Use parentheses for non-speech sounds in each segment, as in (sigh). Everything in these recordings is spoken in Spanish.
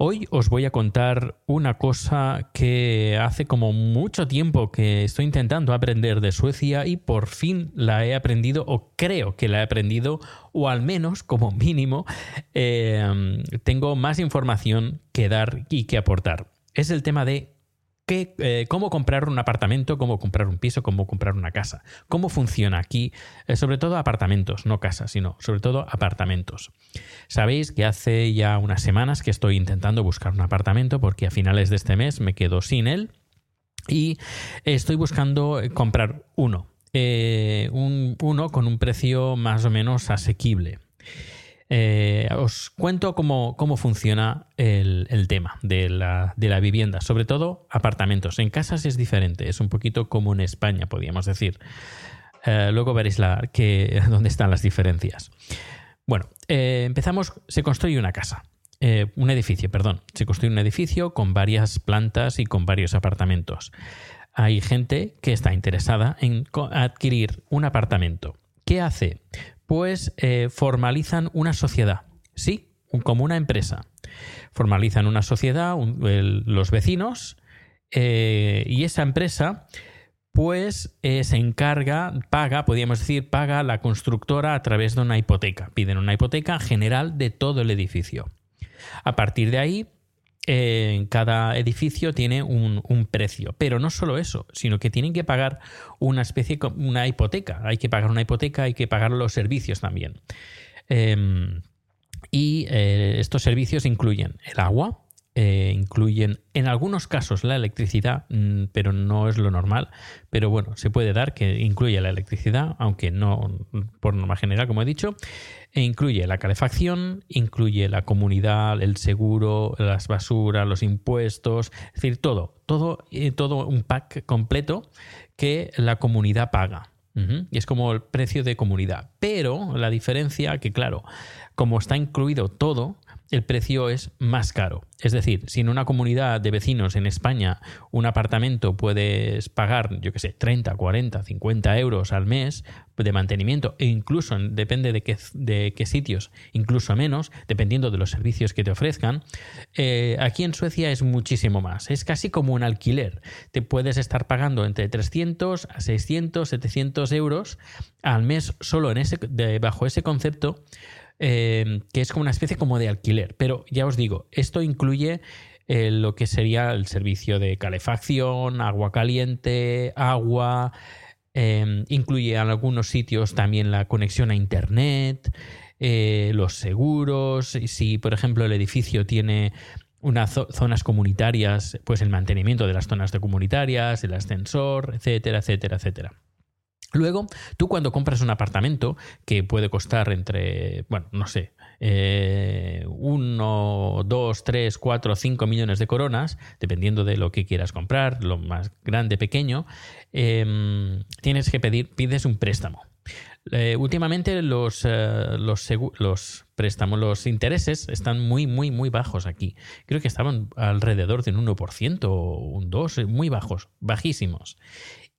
Hoy os voy a contar una cosa que hace como mucho tiempo que estoy intentando aprender de Suecia y por fin la he aprendido o creo que la he aprendido o al menos como mínimo eh, tengo más información que dar y que aportar. Es el tema de eh, cómo comprar un apartamento, cómo comprar un piso, cómo comprar una casa. ¿Cómo funciona aquí? Eh, sobre todo apartamentos, no casas, sino sobre todo apartamentos. Sabéis que hace ya unas semanas que estoy intentando buscar un apartamento porque a finales de este mes me quedo sin él y estoy buscando eh, comprar uno. Un, uno con un precio más o menos asequible. Eh, os cuento cómo, cómo funciona el, tema de la, de la, vivienda, sobre todo apartamentos. En casas es diferente, es un poquito como en España, podríamos decir. Eh, luego veréis la, que, (laughs) dónde están las diferencias. Bueno, eh, empezamos, se construye una casa. Un edificio, perdón. Se construye un edificio con varias plantas y con varios apartamentos. Hay gente que está interesada en adquirir un apartamento. ¿Qué hace? Pues formalizan una sociedad. Sí, como una empresa. Formalizan una sociedad, los vecinos, eh, y esa empresa pues eh, se encarga, paga, podríamos decir, paga la constructora a través de una hipoteca. Piden una hipoteca general de todo el edificio. A partir de ahí, cada edificio tiene un, precio. Pero no solo eso, sino que tienen que pagar una especie, una hipoteca. Hay que pagar una hipoteca, hay que pagar los servicios también. Eh, y eh, estos servicios incluyen el agua, eh, incluyen en algunos casos la electricidad, mmm, pero no es lo normal. Pero bueno, se puede dar que incluye la electricidad, aunque no por norma general, como he dicho. E incluye la calefacción, incluye la comunidad, el seguro, las basuras, los impuestos, es decir, todo, todo, eh, todo un pack completo que la comunidad paga. Y es como el precio de comunidad. Pero la diferencia que, claro, como está incluido todo, el precio es más caro. Es decir, si en una comunidad de vecinos en España un apartamento puedes pagar, yo que sé, 30, 40, 50 euros al mes de mantenimiento e incluso depende de qué, de qué sitios, incluso menos, dependiendo de los servicios que te ofrezcan, eh, aquí en Suecia es muchísimo más. Es casi como un alquiler. Te puedes estar pagando entre 300 a 600, 700 euros al mes solo en ese, de, bajo ese concepto eh, que es como una especie como de alquiler. Pero ya os digo, esto incluye eh, lo que sería el servicio de calefacción, agua caliente, agua, eh, incluye en algunos sitios también la conexión a Internet, eh, los seguros, si por ejemplo el edificio tiene unas zonas comunitarias, pues el mantenimiento de las zonas de comunitarias, el ascensor, etcétera, etcétera, etcétera. Luego, tú cuando compras un apartamento que puede costar entre, bueno, no sé, eh, uno, dos, tres, cuatro, cinco millones de coronas, dependiendo de lo que quieras comprar, lo más grande, pequeño, eh, tienes que pedir, pides un préstamo. Eh, últimamente los, eh, los, los préstamos, los intereses están muy, muy, muy bajos aquí. Creo que estaban alrededor de un 1% o un 2%, muy bajos, bajísimos.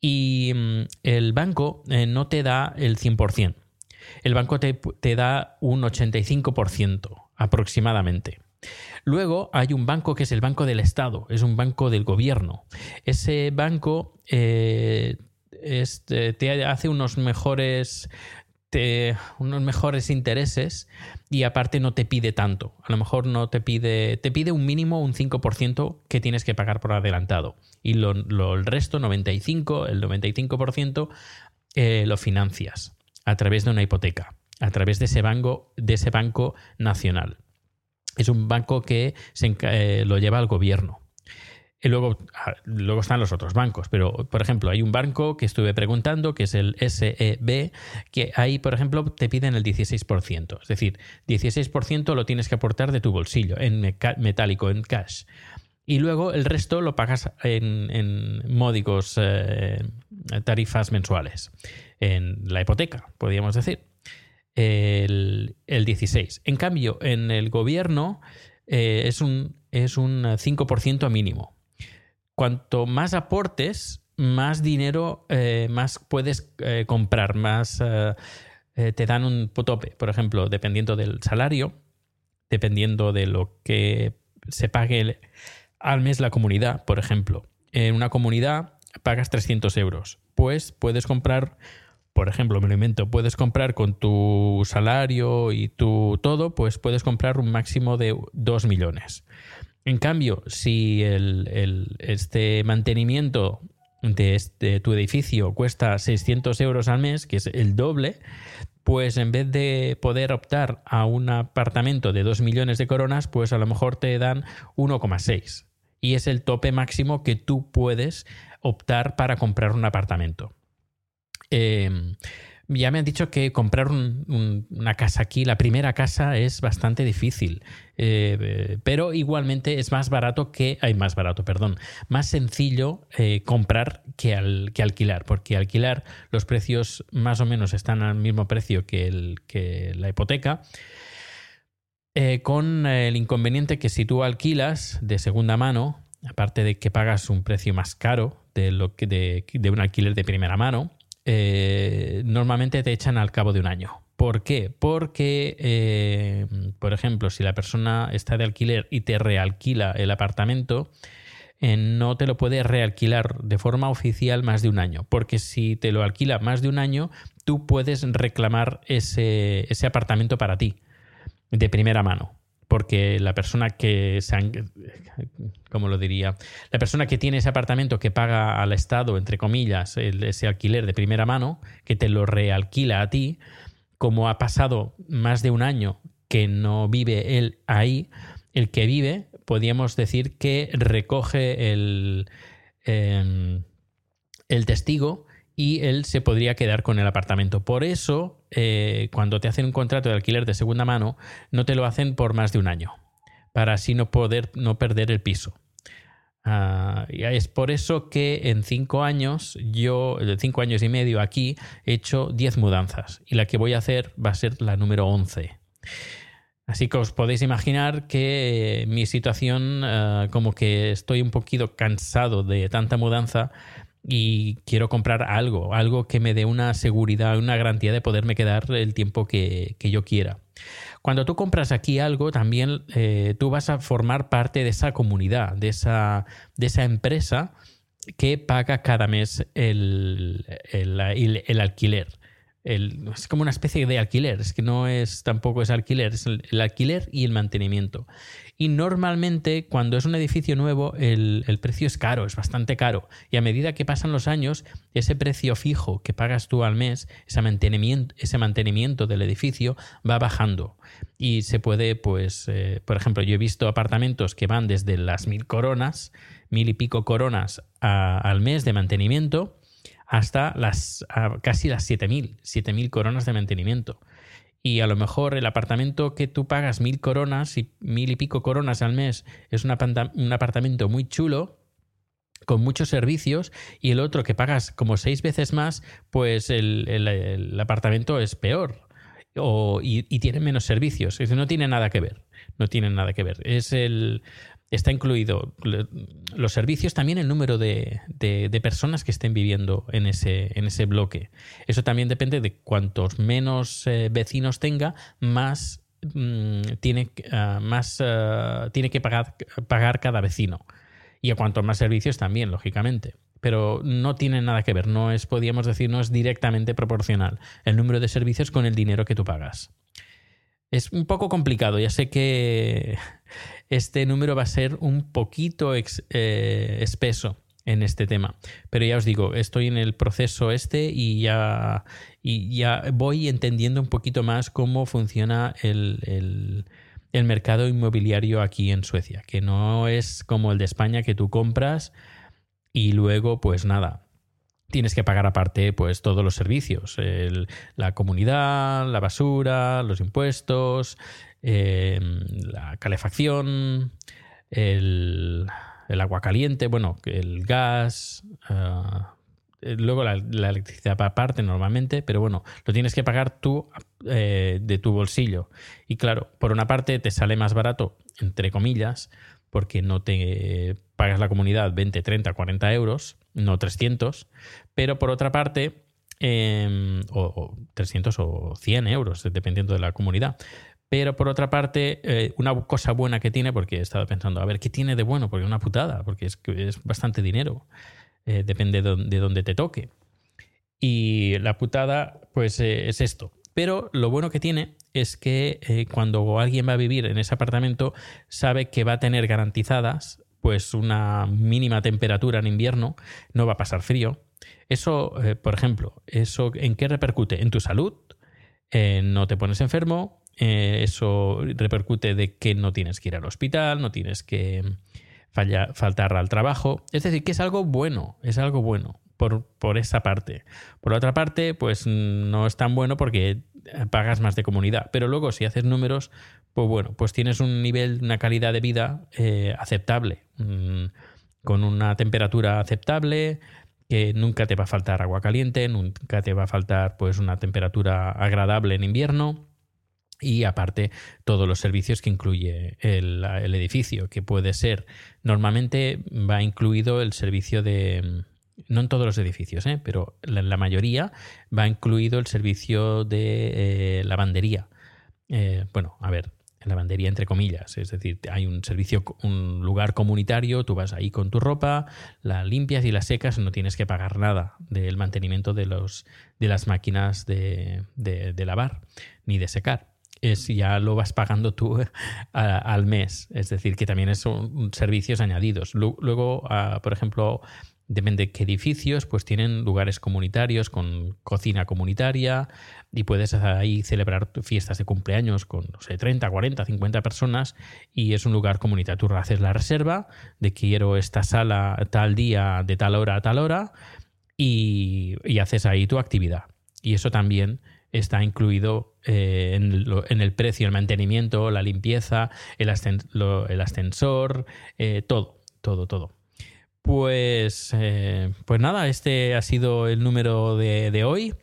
Y mm, el banco eh, no te da el 100%. El banco te, te da un 85% aproximadamente. Luego hay un banco que es el Banco del Estado, es un banco del gobierno. Ese banco eh, te- te hace unos mejores, unos mejores intereses y aparte no te pide tanto. A lo mejor no te pide, te pide un mínimo, un 5% que tienes que pagar por adelantado. Y lo, el resto, 95, el 95%, eh, lo financias a través de una hipoteca, a través de ese banco, de ese banco nacional. Es un banco que se eh, lo lleva al gobierno. Y luego, luego están los otros bancos, pero por ejemplo, hay un banco que estuve preguntando, que es el SEB, que ahí, por ejemplo, te piden el 16%. Es decir, 16% lo tienes que aportar de tu bolsillo, en metálico, en cash. Y luego el resto lo pagas en, en módicos eh, tarifas mensuales, en la hipoteca, podríamos decir. El, el 16. En cambio, en el gobierno eh, es, un, es un 5% mínimo. Cuanto más aportes, más dinero, eh, más puedes eh, comprar, más eh, te dan un tope. Por ejemplo, dependiendo del salario, dependiendo de lo que se pague al mes la comunidad, por ejemplo. En una comunidad pagas 300 euros. Pues puedes comprar, por ejemplo, me lo invento, puedes comprar con tu salario y tu todo, pues puedes comprar un máximo de 2 millones. En cambio, si este mantenimiento de, este, tu edificio cuesta 600 euros al mes, que es el doble, pues en vez de poder optar a un apartamento de 2 millones de coronas, pues a lo mejor te dan 1,6. Y es el tope máximo que tú puedes optar para comprar un apartamento. Eh, ya me han dicho que comprar un- un- una casa aquí, la primera casa, es bastante difícil. Eh, pero igualmente es más barato que. Hay más barato, perdón. Más sencillo eh, comprar que, al- que alquilar. Porque alquilar los precios más o menos están al mismo precio que, el, que la hipoteca. Eh, con el inconveniente que si tú alquilas de segunda mano, aparte de que pagas un precio más caro de, lo que de un alquiler de primera mano, eh, normalmente te echan al cabo de un año. ¿Por qué? Porque, eh, por ejemplo, si la persona está de alquiler y te realquila el apartamento, eh, no te lo puede realquilar de forma oficial más de un año. Porque si te lo alquila más de un año, tú puedes reclamar ese, ese apartamento para ti de primera mano. Porque la persona que ¿cómo lo diría? La persona que tiene ese apartamento que paga al Estado, entre comillas, ese alquiler de primera mano, que te lo realquila a ti, como ha pasado más de un año que no vive él ahí, el que vive, podríamos decir que recoge el, em, el testigo y él se podría quedar con el apartamento. Por eso, eh, cuando te hacen un contrato de alquiler de segunda mano, no te lo hacen por más de un año, para así no poder no perder el piso. Y es por eso que en cinco años, yo, de cinco años y medio aquí, he hecho 10 mudanzas. Y la que voy a hacer va a ser la número 11. Así que os podéis imaginar que eh, mi situación, ah, como que estoy un poquito cansado de tanta mudanza y quiero comprar algo, algo que me dé una seguridad, una garantía de poderme quedar el tiempo que, que yo quiera. Cuando tú compras aquí algo, también eh, tú vas a formar parte de esa comunidad, de esa, de esa empresa que paga cada mes el, el- el- el alquiler. El- es como una especie de alquiler, es que no es tampoco es alquiler, es el, alquiler y el mantenimiento. Y normalmente cuando es un edificio nuevo el, el precio es caro, es bastante caro. Y a medida que pasan los años, ese precio fijo que pagas tú al mes, ese mantenimiento, ese mantenimiento del edificio va bajando. Y se puede, pues, eh, por ejemplo, yo he visto apartamentos que van desde las mil coronas, mil y pico coronas al mes de mantenimiento, hasta las casi las 7.000, 7.000 coronas de mantenimiento. Y a lo mejor el apartamento que tú pagas mil coronas y mil y pico coronas al mes es un, un apartamento muy chulo, con muchos servicios y el otro que pagas como seis veces más, pues el, el- apartamento es peor o- y, y tiene menos servicios. Es no tiene nada que ver. No tiene nada que ver. Es el. Está incluido los servicios, también el número de, de- personas que estén viviendo en ese, en ese bloque. Eso también depende de cuantos menos eh, vecinos tenga, más mm, tiene, ah, más, ah, tiene que pagar, pagar cada vecino. Y a cuantos más servicios también, lógicamente. Pero no tiene nada que ver, no es, podríamos decir, no es directamente proporcional el número de servicios con el dinero que tú pagas. Es un poco complicado, ya sé que (laughs) este número va a ser un poquito ex- eh, espeso en este tema, pero ya os digo, estoy en el proceso este y ya, y ya voy entendiendo un poquito más cómo funciona el, el- el mercado inmobiliario aquí en Suecia, que no es como el de España que tú compras y luego pues nada, tienes que pagar aparte pues todos los servicios, el- la comunidad, la basura, los impuestos, eh, la calefacción, el, agua caliente, bueno, el gas, eh, luego la, la electricidad aparte normalmente, pero bueno, lo tienes que pagar tú eh, de tu bolsillo. Y claro, por una parte te sale más barato, entre comillas, porque no te pagas la comunidad 20, 30, 40 euros, no 300, pero por otra parte, eh, o, o 300 o 100 euros, dependiendo de la comunidad. Pero por otra parte, eh, una cosa buena que tiene, porque he estado pensando, a ver, ¿qué tiene de bueno? Porque es una putada, porque es, es bastante dinero. Eh, depende de, de dónde te toque. Y la putada, pues eh, es esto. Pero lo bueno que tiene es que cuando alguien va a vivir en ese apartamento, sabe que va a tener garantizadas pues una mínima temperatura en invierno, no va a pasar frío. Eso, eh, por ejemplo, ¿eso en qué repercute? En tu salud, eh, no te pones enfermo, eh, eso repercute de que no tienes que ir al hospital, no tienes que falla- faltar al trabajo. Es decir, que es algo bueno, es algo bueno por, por esa parte. Por otra parte, pues mm, no es tan bueno porque pagas más de comunidad. Pero luego, si haces números, pues bueno, pues tienes un nivel, una calidad de vida aceptable, mm, con una temperatura aceptable, que nunca te va a faltar agua caliente, nunca te va a faltar pues una temperatura agradable en invierno y aparte todos los servicios que incluye el, edificio, que puede ser, normalmente va incluido el servicio de, no en todos los edificios, ¿eh? pero la, la mayoría va incluido el servicio de eh, lavandería. Eh, bueno, a ver, lavandería entre comillas, es decir, hay un servicio, un lugar comunitario, tú vas ahí con tu ropa, la limpias y la secas, no tienes que pagar nada del mantenimiento de, los, de las máquinas de, de, de lavar ni de secar. Es, ya lo vas pagando tú a- al mes, es decir, que también son servicios añadidos. Lu- Luego, ah, por ejemplo, depende de qué edificios, pues tienen lugares comunitarios con cocina comunitaria y puedes ahí celebrar fiestas de cumpleaños con, no sé, 30, 40, 50 personas y es un lugar comunitario. Tú haces la reserva de quiero esta sala tal día, de tal hora a tal hora y, haces ahí tu actividad. Y eso también está incluido eh, en, lo- en el precio, el mantenimiento, la limpieza, el, lo- el ascensor, eh, todo, todo, todo. Pues, eh, pues nada, este ha sido el número de, de hoy.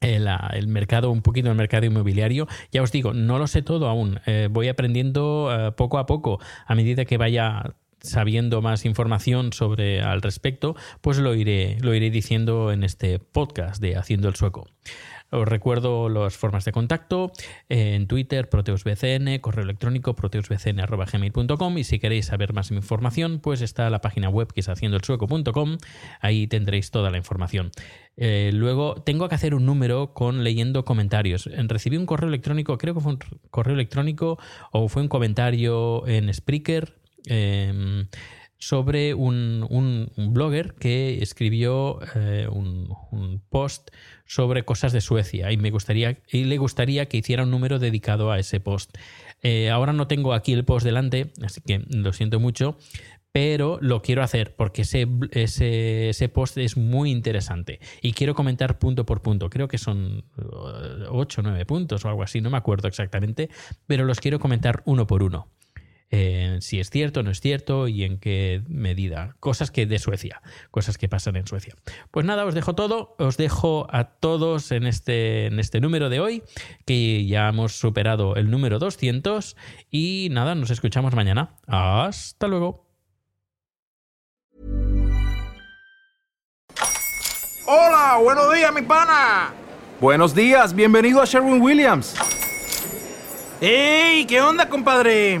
El, ah, el mercado, un poquito el mercado inmobiliario. Ya os digo, no lo sé todo aún. Eh, voy aprendiendo eh, poco a poco. A medida que vaya sabiendo más información sobre al respecto, pues lo iré, lo iré diciendo en este podcast de Haciendo el Sueco. Os recuerdo las formas de contacto eh, en Twitter, ProteusBCN, correo electrónico proteusbcn.gmail.com y si queréis saber más información, pues está la página web que es haciendoelsueco.com, ahí tendréis toda la información. Eh, luego tengo que hacer un número con leyendo comentarios. Recibí un correo electrónico, creo que fue un correo electrónico o fue un comentario en Spreaker. eh, sobre un, un- blogger que escribió eh, un, post sobre cosas de Suecia y me gustaría y le gustaría que hiciera un número dedicado a ese post. Eh, ahora no tengo aquí el post delante, así que lo siento mucho, pero lo quiero hacer porque ese, ese, ese post es muy interesante y quiero comentar punto por punto. Creo que son 8 o 9 puntos o algo así, no me acuerdo exactamente, pero los quiero comentar uno por uno. Eh, si es cierto, no es cierto y en qué medida. Cosas que de Suecia, cosas que pasan en Suecia. Pues nada, os dejo todo, os dejo a todos en este, en este número de hoy, que ya hemos superado el número 200 y nada, nos escuchamos mañana. Hasta luego. Hola, buenos días, mi pana. Buenos días, bienvenido a Sherwin Williams. ¡Ey! ¿Qué onda, compadre?